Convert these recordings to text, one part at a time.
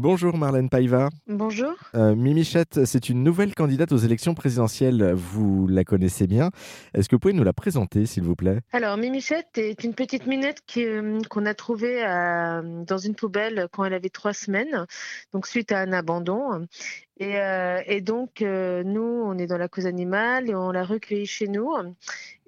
Bonjour Marlène Paiva. Bonjour. Euh, Mimichette, c'est une nouvelle candidate aux élections présidentielles. Vous la connaissez bien. Est-ce que vous pouvez nous la présenter, s'il vous plaît? Alors, Mimichette est une petite minette euh, qu'on a trouvée dans une poubelle quand elle avait trois semaines, donc suite à un abandon. Et, euh, et donc, euh, nous, on est dans la cause animale et on l'a recueillie chez nous.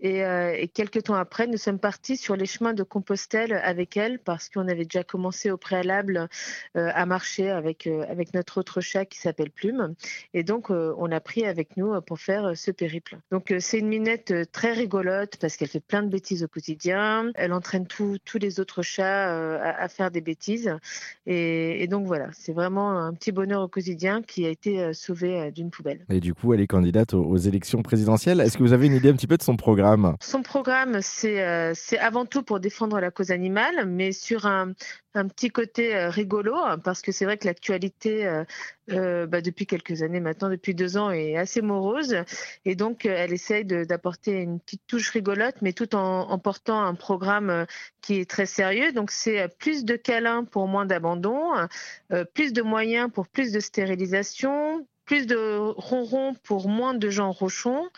Et, euh, et, quelques temps après, nous sommes partis sur les chemins de Compostelle avec elle parce qu'on avait déjà commencé au préalable euh, à marcher avec, euh, avec notre autre chat qui s'appelle Plume. Et donc, on l'a pris avec nous pour faire ce périple. Donc, c'est une minette très rigolote parce qu'elle fait plein de bêtises au quotidien. Elle entraîne tous les autres chats à, faire des bêtises. Et, donc, voilà, c'est vraiment un petit bonheur au quotidien qui a été sauvée d'une poubelle. Et du coup, elle est candidate aux, élections présidentielles. Est-ce que vous avez une idée un petit peu de son programme? Son programme, c'est euh, avant tout pour défendre la cause animale, mais sur un, petit côté euh, rigolo, parce que c'est vrai que l'actualité, euh, bah, depuis quelques années maintenant, depuis deux ans, est assez morose. Et donc, elle essaye d'apporter une petite touche rigolote, mais tout en, en portant un programme qui est très sérieux. Donc, c'est plus de câlins pour moins d'abandon, plus de moyens pour plus de stérilisation, plus de ronron pour moins de gens rochons,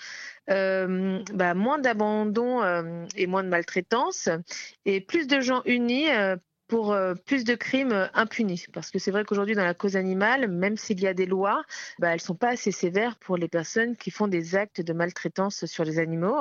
euh, bah, moins d'abandon euh, et moins de maltraitance, et plus de gens unis euh, pour plus de crimes impunis. Parce que c'est vrai qu'aujourd'hui, dans la cause animale, même s'il y a des lois, bah, elles ne sont pas assez sévères pour les personnes qui font des actes de maltraitance sur les animaux.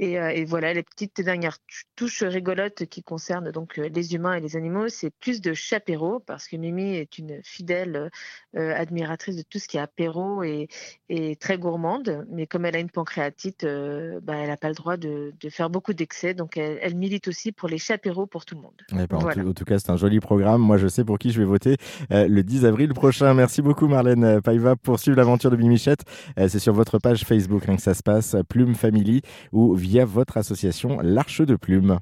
Et, euh, et voilà, les petites dernières touches rigolotes qui concernent donc les humains et les animaux, c'est plus de chapéro, parce que Mimi est une fidèle euh, admiratrice de tout ce qui est apéro et, et, très gourmande. Mais comme elle a une pancréatite, euh, bah, elle n'a pas le droit de, de faire beaucoup d'excès. Donc elle, elle, milite aussi pour les chapéros pour tout le monde. Ouais, voilà. En tout cas, c'est un joli programme. Moi, je sais pour qui je vais voter euh, le 10 avril prochain. Merci beaucoup, Marlène Paiva, pour suivre l'aventure de Mimichette. Euh, c'est sur votre page Facebook hein, que ça se passe, Plume Family, ou via votre association L'Arche de Plume.